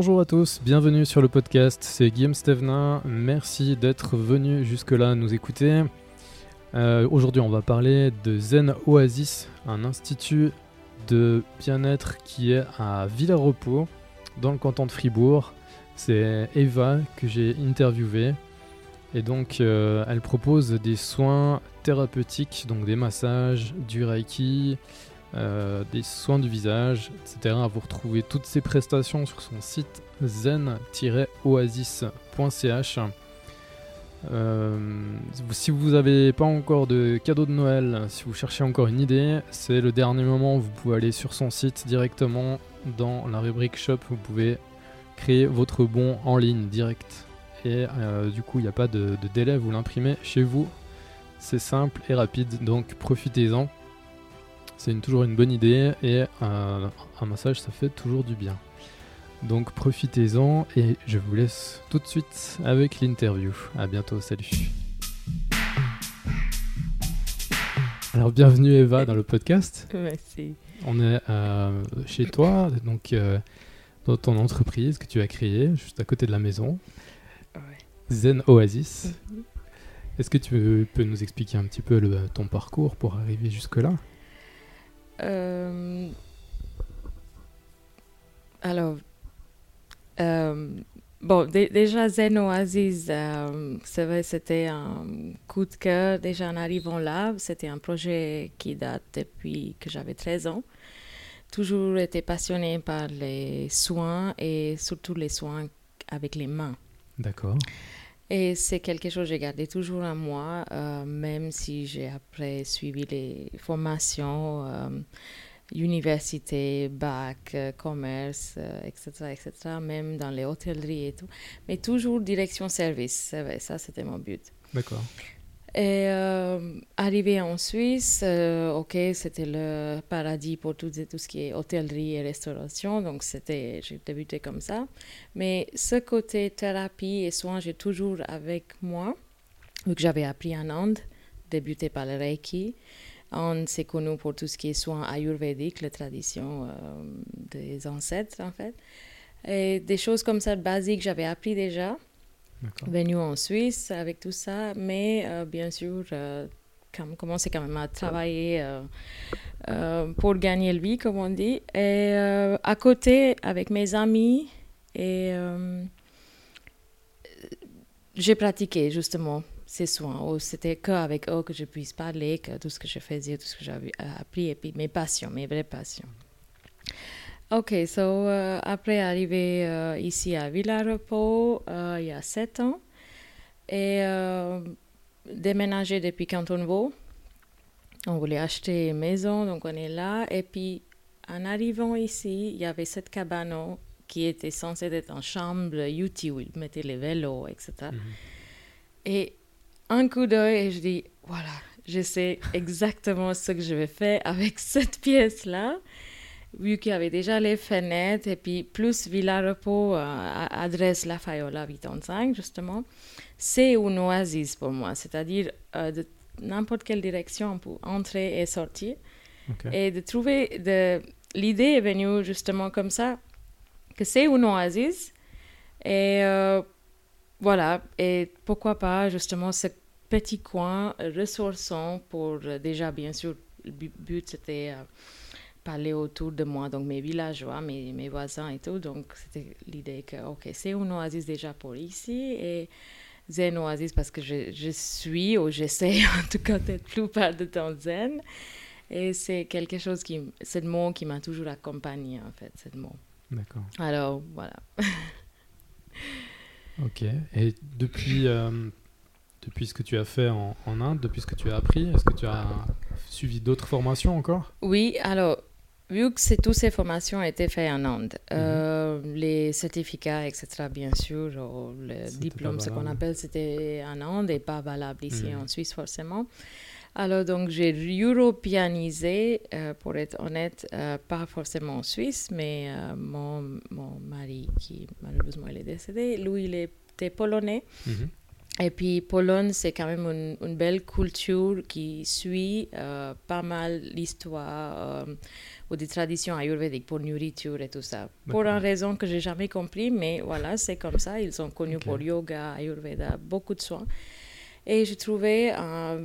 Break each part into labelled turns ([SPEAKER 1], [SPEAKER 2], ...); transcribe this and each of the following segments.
[SPEAKER 1] Bonjour à tous, bienvenue sur le podcast, c'est Guillaume Stevenin, merci d'être venu jusque-là nous écouter. Euh, aujourd'hui on va parler de Zen Oasis, un institut de bien-être qui est à Villers-Repos, dans le canton de Fribourg. C'est Eva que j'ai interviewée. Et donc, euh, elle propose des soins thérapeutiques, donc des massages, du reiki, euh, des soins du visage, etc. Vous retrouvez toutes ces prestations sur son site zen-oasis.ch. Euh, si vous n'avez pas encore de cadeau de Noël, si vous cherchez encore une idée, c'est le dernier moment. Vous pouvez aller sur son site directement dans la rubrique shop. Vous pouvez créer votre bon en ligne direct. Et euh, du coup, il n'y a pas de, délai. Vous l'imprimez chez vous. C'est simple et rapide. Donc profitez-en. C'est toujours une bonne idée. Et un massage, ça fait toujours du bien. Donc profitez-en et je vous laisse tout de suite avec l'interview. À bientôt, salut. Alors bienvenue Eva dans le podcast.
[SPEAKER 2] Merci.
[SPEAKER 1] On est euh, chez toi, donc euh, dans ton entreprise que tu as créée, juste à côté de la maison. Zen Oasis. Mhm. Est-ce que tu peux nous expliquer un petit peu ton parcours pour arriver jusque-là?
[SPEAKER 2] Euh, Alors, euh, bon, déjà Zen Oasis, euh, c'était un coup de cœur déjà en arrivant là. C'était un projet qui date depuis que j'avais 13 ans. Toujours été passionné par les soins et surtout les soins avec les mains.
[SPEAKER 1] D'accord.
[SPEAKER 2] Et c'est quelque chose que j'ai gardé toujours en moi, euh, même si j'ai après suivi les formations université, bac, euh, commerce, etc., euh, etc., même dans les hôtelleries et tout. Mais toujours direction service, ça c'était mon but.
[SPEAKER 1] D'accord.
[SPEAKER 2] Et euh, arrivé en Suisse, ok, c'était le paradis pour tout, ce qui est hôtellerie et restauration, donc j'ai débuté comme ça. Mais ce côté thérapie et soins, j'ai toujours avec moi, vu que j'avais appris en Inde, débuté par le Reiki. On s'est connu pour tout ce qui est soins ayurvédiques, la tradition euh, des ancêtres en fait. Et des choses comme ça basiques, j'avais appris déjà, venu en Suisse avec tout ça, mais euh, bien sûr, euh, quand même à travailler euh, pour gagner le vie, comme on dit. Et à côté, avec mes amis, et j'ai pratiqué justement ces soins. C'était qu'avec eux que je puisse parler, que tout ce que je faisais, tout ce que j'avais appris, et puis mes passions, mes vraies passions. Ok, so euh, après arriver euh, ici à Villa-Repos euh, il y a sept ans et déménager depuis Canton Vaud. On voulait acheter une maison, donc on est là. Et puis en arrivant ici, il y avait cette cabane qui était censée être en chambre UT où ils mettaient les vélos, etc. Mhm. Et un coup d'œil et je dis, voilà, je sais exactement ce que je vais faire avec cette pièce-là. Vu qu'il y avait déjà les fenêtres et puis plus Villa Repos, euh, adresse La Fayola 85 justement, c'est une oasis pour moi. C'est-à-dire euh, de n'importe quelle direction pour entrer et sortir. Et de trouver, de... l'idée est venue justement comme ça, que c'est une oasis. Et euh, voilà, et pourquoi pas justement ce petit coin ressourçant pour euh, déjà, bien sûr, le but c'était parler autour de moi, donc mes villageois, mes, mes voisins et tout. Donc c'était l'idée que, ok, c'est une oasis déjà pour ici et zen oasis parce que je, je suis, ou j'essaie en tout cas d'être plus plupart de temps zen. Et c'est quelque chose qui, c'est le mot qui m'a toujours accompagné en fait, c'est le mot.
[SPEAKER 1] D'accord.
[SPEAKER 2] Alors voilà.
[SPEAKER 1] Ok. Et depuis, euh, depuis ce que tu as fait en, Inde, depuis ce que tu as appris, est-ce que tu as suivi d'autres formations encore?
[SPEAKER 2] Oui, alors, vu que toutes ces formations ont été faites en Inde, mhm. euh, les certificats, etc., bien sûr, le diplôme, ce qu'on appelle, c'était en Inde et pas valable ici mhm. en Suisse forcément. Alors, donc, j'ai européanisé, euh, pour être honnête, euh, pas forcément en Suisse, mais euh, mon, mon, mari, qui malheureusement il est décédé, lui, il était polonais. Mhm. Et puis Pologne, c'est quand même une, une, belle culture qui suit euh, pas mal l'histoire euh, ou des traditions ayurvédiques pour nourriture et tout ça. Pour une raison que j'ai jamais compris, mais voilà, c'est comme ça. Ils sont connus pour yoga, ayurveda, beaucoup de soins. Et j'ai trouvé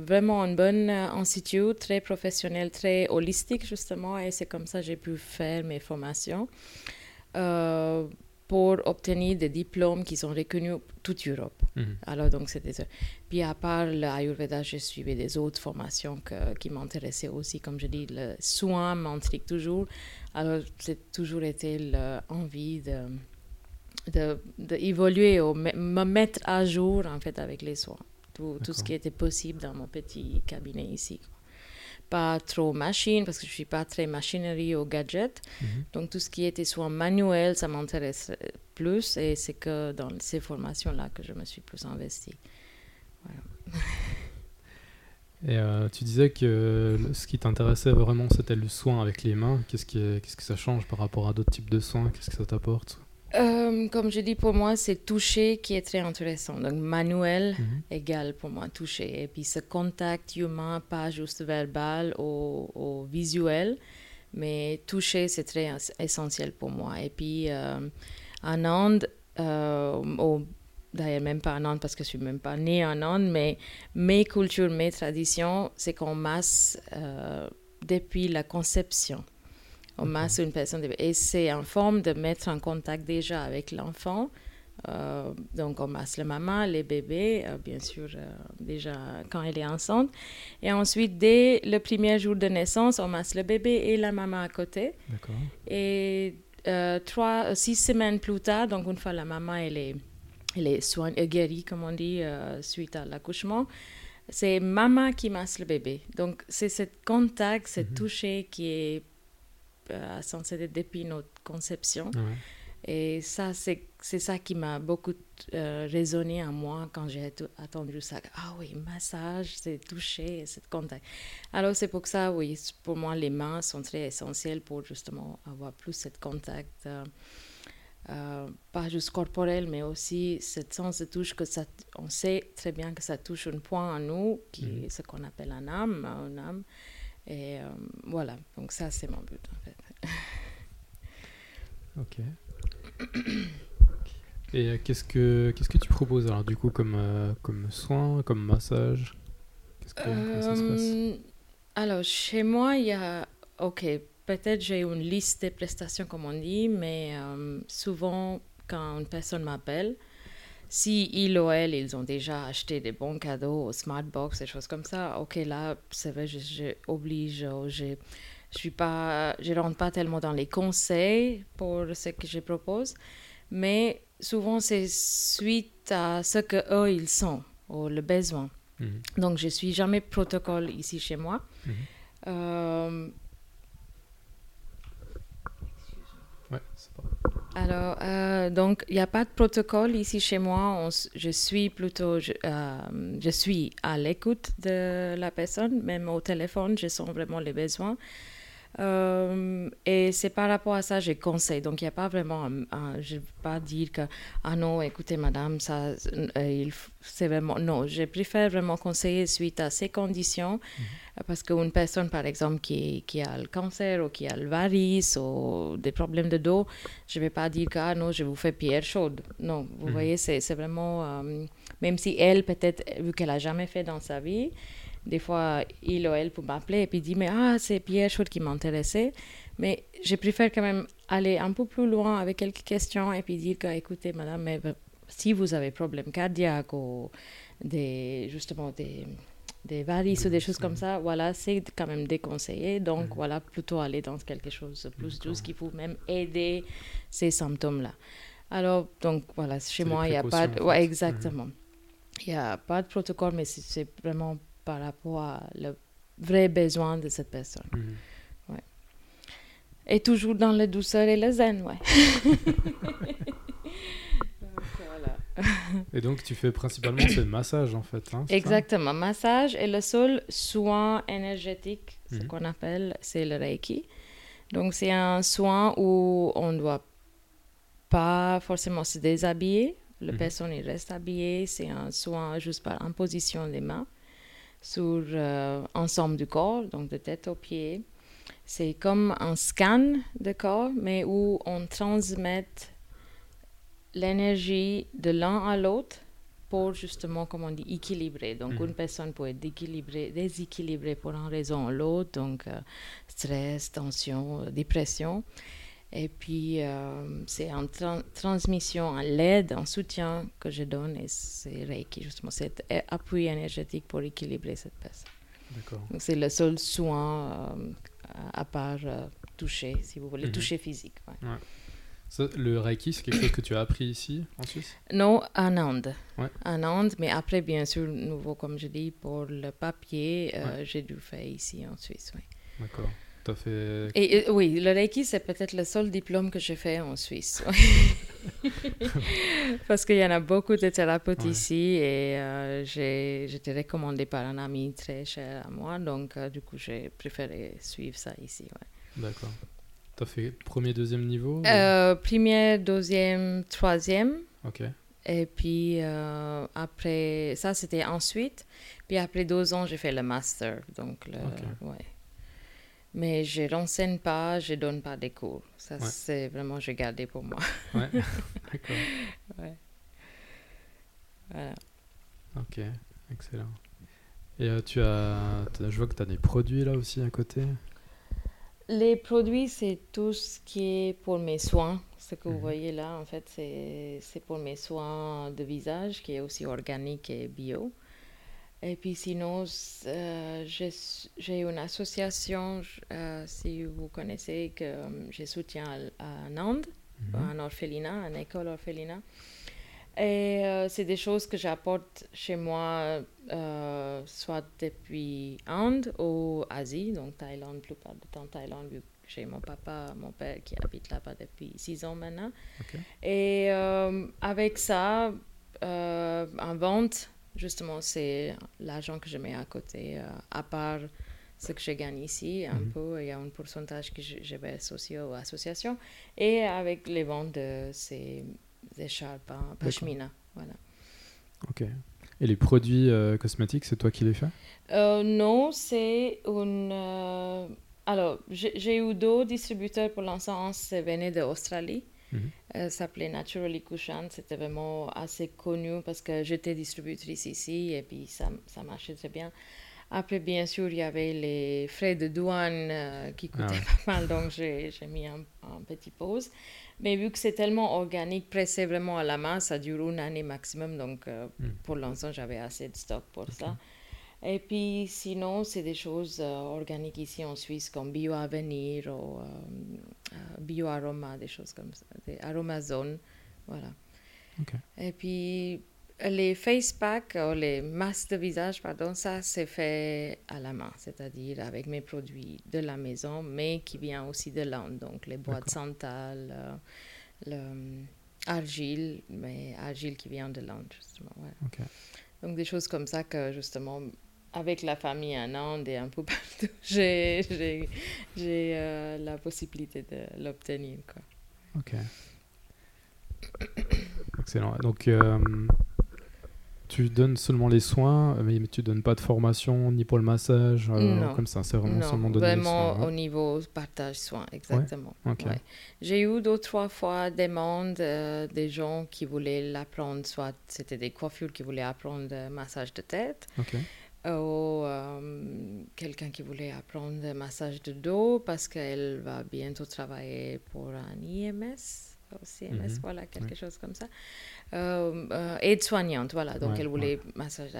[SPEAKER 2] vraiment un bon institut, très professionnel, très holistique justement, et c'est comme ça que j'ai pu faire mes formations. Pour obtenir des diplômes qui sont reconnus toute Europe. Mhm. Alors, donc, c'était ça. Puis, à part l'Ayurveda, j'ai suivi des autres formations qui m'intéressaient aussi. Comme je dis, le soin m'intrigue toujours. Alors, c'est toujours été l'envie de, d'évoluer ou me mettre à jour, en fait, avec les soins. Tout, tout, ce qui était possible dans mon petit cabinet ici pas trop machine parce que je suis pas très machinerie ou gadget. Mhm. Donc tout ce qui était soit manuel, ça m'intéresse plus et c'est que dans ces formations-là que je me suis plus investie.
[SPEAKER 1] et euh, tu disais que ce qui t'intéressait vraiment, c'était le soin avec les mains. Qu'est-ce, qui qu'est-ce que ça change par rapport à d'autres types de soins? Qu'est-ce que ça t'apporte?
[SPEAKER 2] Euh, comme je dis, pour moi, c'est toucher qui est très intéressant. Donc, manuel mhm. égale pour moi toucher. Et puis, ce contact humain, pas juste verbal ou, visuel, mais toucher, c'est très essentiel pour moi. Et puis, euh, en Inde, euh, d'ailleurs même pas en Inde parce que je suis même pas née en Inde, mais mes cultures, mes traditions, c'est qu'on masse depuis la conception. On masse une personne. Et c'est en forme de mettre en contact déjà avec l'enfant. Euh, donc, on masse la maman, les bébés, euh, bien sûr, euh, déjà quand elle est enceinte. Et ensuite, dès le premier jour de naissance, on masse le bébé et la maman à côté. D'accord. Et trois, six semaines plus tard, donc une fois la maman, elle est, elle est soignée, guérie, comme on dit, suite à l'accouchement, c'est maman qui masse le bébé. Donc, c'est ce contact, ce mhm. toucher qui est euh, censé être depuis notre conception. Et ça, c'est ça qui m'a beaucoup euh, résonné en moi quand j'ai attendu ça. Ah oui, massage, c'est toucher, c'est contact. Alors, c'est pour ça, oui, pour moi, les mains sont très essentielles pour justement avoir plus ce contact. Euh, euh, pas juste corporel, mais aussi ce sens de touche que ça, on sait très bien que ça touche un point en nous, qui mhm. ce qu'on appelle un âme, un âme. Et euh, voilà, donc ça c'est mon but en fait.
[SPEAKER 1] ok. Et euh, qu'est-ce que qu'est-ce que tu proposes alors du coup comme euh, comme soin, comme massage?
[SPEAKER 2] Qu'est-ce que ça se passe? Alors chez moi il y a ok peut-être j'ai une liste de prestations comme on dit, mais souvent quand une personne m'appelle, si il ou elle, ils ont déjà acheté des bons cadeaux au Smartbox, des choses comme ça, ok, là, c'est vrai, je, oblige, je je suis pas, je rentre pas tellement dans les conseils pour ce que je propose, mais souvent c'est suite à ce que eux ils sont ou le besoin. Mhm. Donc je suis jamais protocole ici chez moi. Mhm. Euh, ouais, pas. Alors, euh, donc, il n'y a pas de protocole ici chez moi. je suis plutôt, euh, je suis à l'écoute de la personne, même au téléphone, je sens vraiment les besoins. Euh, et c'est par rapport à ça que je conseille. Donc, il n'y a pas vraiment, je ne vais pas dire que, ah non, écoutez, madame, ça, c'est vraiment, non, je préfère vraiment conseiller suite à ces conditions. Mhm. Parce qu'une personne, par exemple, qui, qui, a le cancer ou qui a le varice ou des problèmes de dos, je ne vais pas dire que ah non, je vous fais pierre chaude. Non, vous mhm. voyez, c'est vraiment, euh, même si elle, peut-être, vu qu'elle n'a jamais fait dans sa vie, des fois, il ou elle peut m'appeler et puis dire, mais ah, c'est pierre chaude qui m'intéressait. Mais je préfère quand même aller un peu plus loin avec quelques questions et puis dire que, écoutez, madame, mais si vous avez problème cardiaque ou des, justement des des varices ou des choses comme ça, voilà, c'est quand même déconseillé. Donc, mhm. voilà, plutôt aller dans quelque chose de plus douce qui peut même aider ces symptômes-là. Alors, donc, voilà, chez moi, il n'y a pas de... Ouais, exactement. Il n'y a pas de protocole, mais c'est vraiment par rapport à le vrai besoin de cette personne. Mhm. Ouais. Et toujours dans la douceur et le zen, ouais.
[SPEAKER 1] Et donc, tu fais principalement ce massage, en fait. Hein,
[SPEAKER 2] Exactement. massage et le seul soin énergétique, ce mhm. qu'on appelle, c'est le Reiki. Donc, c'est un soin où on ne doit pas forcément se déshabiller. La
[SPEAKER 1] Mhm.
[SPEAKER 2] personne il reste habillée, c'est un soin juste par imposition des mains sur euh, ensemble du corps, donc de tête aux pieds. C'est comme un scan de corps, mais où on transmet l'énergie de l'un à l'autre pour justement, comme on dit, équilibrer. Donc,
[SPEAKER 1] Mhm.
[SPEAKER 2] une personne peut être déséquilibrée, déséquilibrée pour une raison ou l'autre, donc euh, stress, tension, euh, dépression. Et puis, euh, c'est en tran- transmission, en l'aide, en soutien que je donne, et c'est Reiki, justement, cet appui énergétique pour équilibrer cette personne. C'est le seul soin euh, à part euh, toucher, si vous voulez,
[SPEAKER 1] Mhm.
[SPEAKER 2] toucher physique. ouais.
[SPEAKER 1] Ça, le Reiki, c'est quelque chose que tu as appris ici, en Suisse?
[SPEAKER 2] Non, en Inde.
[SPEAKER 1] Ouais.
[SPEAKER 2] En Inde, mais après, bien sûr, nouveau, comme je dis, pour le papier, euh, j'ai dû faire ici en Suisse. Oui.
[SPEAKER 1] D'accord. Tu as fait.
[SPEAKER 2] Et euh, oui, le Reiki, c'est peut-être le seul diplôme que j'ai fait en Suisse. Parce qu'il y en a beaucoup de thérapeutes
[SPEAKER 1] Ouais.
[SPEAKER 2] ici et euh, j'ai j'étais recommandée par un ami très cher à moi, donc euh, du coup, j'ai préféré suivre ça ici. ouais.
[SPEAKER 1] D'accord. Tu as fait premier, deuxième niveau ou-
[SPEAKER 2] Euh, première, deuxième, troisième.
[SPEAKER 1] Ok.
[SPEAKER 2] Et puis après, après, ça c'était ensuite. Puis après deux ans, j'ai fait le master. Donc, le, ouais. Mais je renseigne pas, je donne pas des cours. Ça,
[SPEAKER 1] Ouais.
[SPEAKER 2] c'est vraiment, j'ai gardé pour moi.
[SPEAKER 1] Ouais. D'accord.
[SPEAKER 2] Ouais. Voilà.
[SPEAKER 1] Ok. Excellent. Et euh, tu as. Je vois que tu as des produits là aussi à côté.
[SPEAKER 2] Les produits, c'est tout ce qui est pour mes soins. Ce que
[SPEAKER 1] Mhm.
[SPEAKER 2] vous voyez là, en fait, c'est c'est pour mes soins de visage, qui est aussi organique et bio. Et puis sinon, euh, j'ai une association, euh, si vous connaissez, que euh, je soutiens à, à Nantes,
[SPEAKER 1] Mhm.
[SPEAKER 2] un orphelinat, une école orphelinat. Et euh, c'est des choses que j'apporte chez moi, soit depuis Inde ou Asie, donc Thaïlande, plupart du temps Thaïlande, vu que j'ai mon papa, mon père qui habite là-bas depuis six ans maintenant. Et avec ça, en vente, justement, c'est l'argent que je mets à côté, euh, à part ce que je gagne ici, un
[SPEAKER 1] Mhm.
[SPEAKER 2] peu, il y a un pourcentage que je, je vais associer aux associations. Et avec les ventes de ces écharpes en pashmina. Voilà.
[SPEAKER 1] Ok. Et les produits euh, cosmétiques, c'est toi qui les fais?
[SPEAKER 2] Euh, non, c'est une. euh, alors, j'ai eu deux distributeurs pour l'instant. Un, ça venait d'Australie.
[SPEAKER 1] Mhm.
[SPEAKER 2] Euh, ça s'appelait Naturally Kushan. C'était vraiment assez connu parce que j'étais distributrice ici et puis ça, ça marchait très bien. Après, bien sûr, il y avait les frais de douane euh, qui
[SPEAKER 1] Ah
[SPEAKER 2] coûtaient
[SPEAKER 1] ouais.
[SPEAKER 2] pas mal, donc j'ai mis un, un petit pause. Mais vu que c'est tellement organique, pressé vraiment à la main, ça dure une année maximum, donc euh,
[SPEAKER 1] Mm.
[SPEAKER 2] pour l'instant, j'avais assez de stock pour ça. Et puis sinon, c'est des choses euh, organiques ici en Suisse comme Bio Avenir ou euh, euh, Bio Aroma, des choses comme ça, des Aromazone, voilà. Et puis les face packs, ou les masques de visage, pardon, ça c'est fait à la main, c'est-à-dire avec mes produits de la maison, mais qui vient aussi de l'Inde, donc les boîtes
[SPEAKER 1] D'accord.
[SPEAKER 2] santal, euh, le euh, mais argile qui vient de l'Inde justement.
[SPEAKER 1] Ok.
[SPEAKER 2] Donc des choses comme ça que justement avec la famille en Inde et un peu partout, j'ai j'ai- j'ai, euh, la possibilité de l'obtenir. quoi.
[SPEAKER 1] Ok. Excellent. Donc, euh, tu donnes seulement les soins, mais tu donnes pas de formation ni pour le massage, euh, comme ça. C'est vraiment
[SPEAKER 2] non,
[SPEAKER 1] seulement donner les
[SPEAKER 2] vraiment
[SPEAKER 1] soins.
[SPEAKER 2] au niveau partage soins, exactement. Ouais. J'ai eu deux, trois fois des demandes euh, des gens qui voulaient l'apprendre, soit c'était des coiffures qui voulaient apprendre le massage de tête,
[SPEAKER 1] Ok.
[SPEAKER 2] Ou euh, quelqu'un qui voulait apprendre le massage de dos parce qu'elle va bientôt travailler pour un IMS, IMS,
[SPEAKER 1] Mhm.
[SPEAKER 2] voilà, quelque
[SPEAKER 1] Ouais.
[SPEAKER 2] chose comme ça. Euh, euh, aide-soignante, voilà, donc
[SPEAKER 1] Ouais,
[SPEAKER 2] elle voulait massage.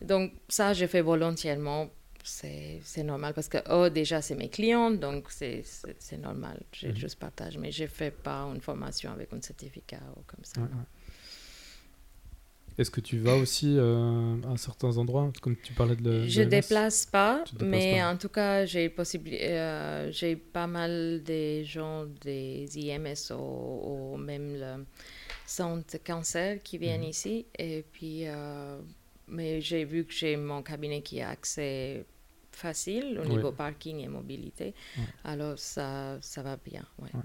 [SPEAKER 2] Donc ça, je fais volontairement. C'est normal parce que, oh, déjà, c'est mes clients, donc c'est normal. Je
[SPEAKER 1] Mhm.
[SPEAKER 2] juste partage, mais je ne fais pas une formation avec un certificat ou comme ça.
[SPEAKER 1] Est-ce que tu vas aussi euh, à certains endroits, comme tu parlais de le-
[SPEAKER 2] Je
[SPEAKER 1] l'AMS?
[SPEAKER 2] déplace pas, mais
[SPEAKER 1] pas.
[SPEAKER 2] en tout cas, j'ai euh, j'ai pas mal de gens des IMS ou, ou même le centre cancer qui viennent
[SPEAKER 1] Mhm.
[SPEAKER 2] ici. Et puis, euh, mais j'ai vu que j'ai mon cabinet qui a accès facile au
[SPEAKER 1] Oui.
[SPEAKER 2] niveau parking et mobilité.
[SPEAKER 1] Ouais.
[SPEAKER 2] Alors, ça, ça va bien. ouais.
[SPEAKER 1] Ouais.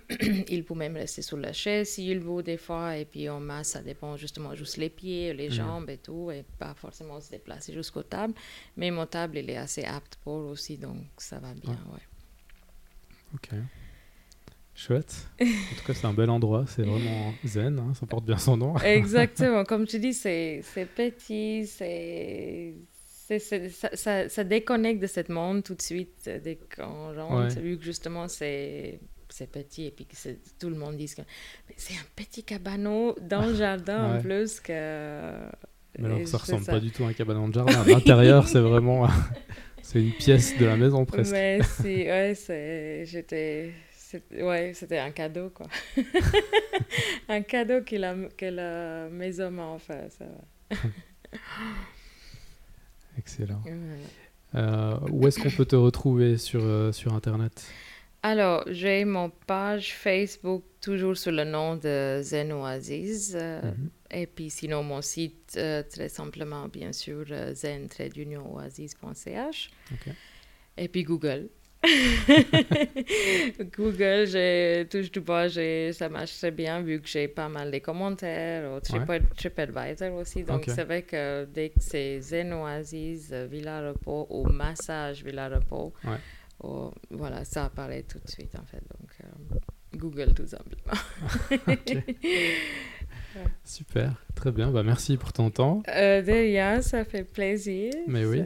[SPEAKER 2] il peut même rester sur la chaise s'il veut des fois. Et puis en masse, ça dépend justement juste les pieds, les jambes et tout. Et pas forcément se déplacer jusqu'au table. Mais mon table, il est assez apte pour aussi, donc ça va bien, ouais.
[SPEAKER 1] Ok. Chouette. En tout cas, c'est un bel endroit. C'est vraiment zen. Hein, ça porte bien son nom.
[SPEAKER 2] Exactement. Comme tu dis, c'est petit, c'est ça, ça, ça, déconnecte de ce monde tout de suite dès qu'on rentre, vu que justement c'est petit et puis que tout le monde dit que c'est un petit cabanon dans le jardin en plus que...
[SPEAKER 1] Mais alors ça ressemble pas du tout à un cabanon de jardin. L'intérieur, c'est vraiment... c'est une pièce de la maison presque.
[SPEAKER 2] Mais si, ouais, j'étais... Ouais, c'était un cadeau, quoi. un cadeau que la, que la maison m'a offert, ça va.
[SPEAKER 1] Excellent. Euh, où est-ce qu'on peut te retrouver sur, euh, sur Internet?
[SPEAKER 2] Alors, j'ai mon page Facebook toujours sous le nom de Zen Oasis. Euh, mhm. Et puis sinon, mon site, très simplement, bien sûr, zen-oasis.ch. Et puis Google. Google, j'ai touche du bois, ça marche très bien vu que j'ai pas mal de commentaires, au TripAdvisor aussi. Donc, c'est vrai que dès que c'est Zen Oasis, Villa Repos ou Massage Villa Repos, voilà, ça apparaît tout de suite en fait. Donc, euh, Google tout simplement.
[SPEAKER 1] Super, très bien. Bah, merci pour ton temps.
[SPEAKER 2] Euh, de rien, ça fait plaisir.
[SPEAKER 1] Mais oui.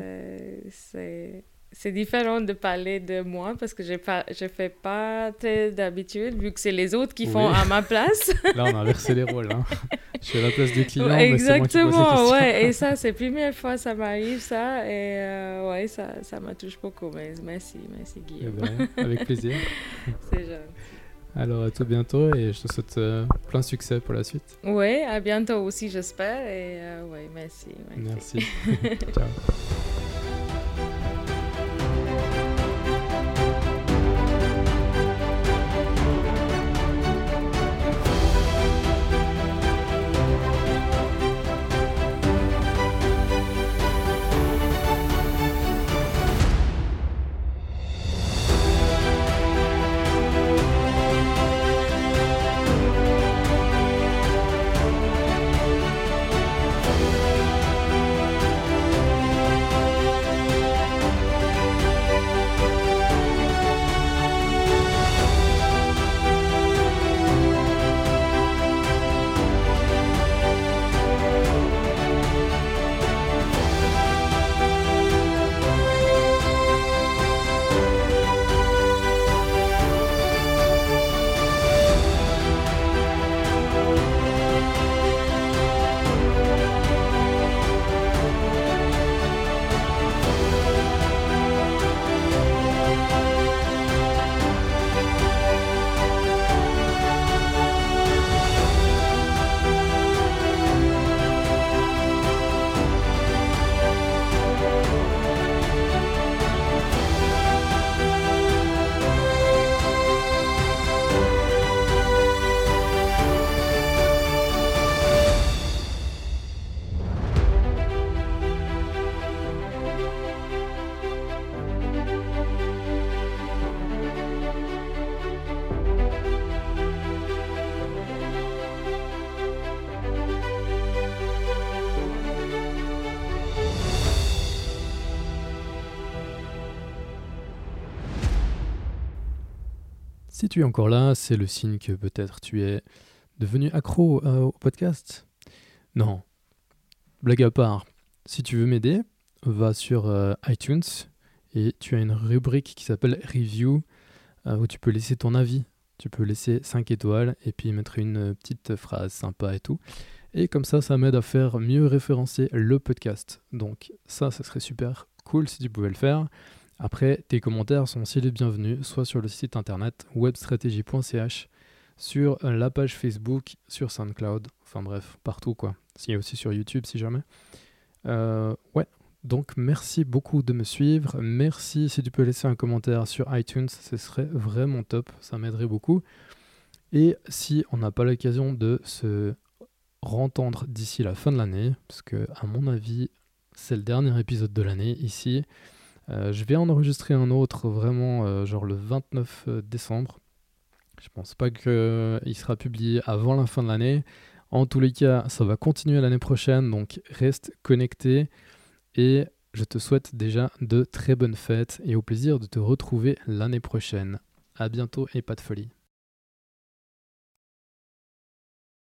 [SPEAKER 2] C'est c'est différent de parler de moi parce que je ne fais pas très d'habitude vu que c'est les autres qui font à ma place.
[SPEAKER 1] Là, on a inversé les rôles. Hein. Je suis à la place du client.
[SPEAKER 2] Exactement, ouais. Et ça, c'est la première fois ça m'arrive, ça. Et euh, ouais, ça, ça me touche beaucoup. Mais merci, merci Guillaume.
[SPEAKER 1] Eh ben, avec plaisir.
[SPEAKER 2] c'est gentil.
[SPEAKER 1] Alors à tout bientôt et je te souhaite euh, plein succès pour la suite.
[SPEAKER 2] Oui, à bientôt aussi j'espère et euh, ouais, merci.
[SPEAKER 1] Merci. merci. Ciao. Si tu es encore là, c'est le signe que peut-être tu es devenu accro euh, au podcast. Non. Blague à part, si tu veux m'aider, va sur euh, iTunes et tu as une rubrique qui s'appelle Review euh, où tu peux laisser ton avis. Tu peux laisser 5 étoiles et puis mettre une petite phrase sympa et tout. Et comme ça, ça m'aide à faire mieux référencer le podcast. Donc ça, ça serait super cool si tu pouvais le faire. Après, tes commentaires sont aussi les bienvenus, soit sur le site internet webstratégie.ch, sur la page Facebook, sur SoundCloud, enfin bref, partout quoi. S'il y a aussi sur YouTube si jamais. Euh, ouais, donc merci beaucoup de me suivre. Merci si tu peux laisser un commentaire sur iTunes, ce serait vraiment top, ça m'aiderait beaucoup. Et si on n'a pas l'occasion de se rentendre d'ici la fin de l'année, parce que à mon avis, c'est le dernier épisode de l'année ici. Euh, je vais en enregistrer un autre vraiment euh, genre le 29 euh, décembre. Je pense pas qu'il sera publié avant la fin de l'année. En tous les cas, ça va continuer l'année prochaine, donc reste connecté et je te souhaite déjà de très bonnes fêtes et au plaisir de te retrouver l'année prochaine. À bientôt et pas de folie.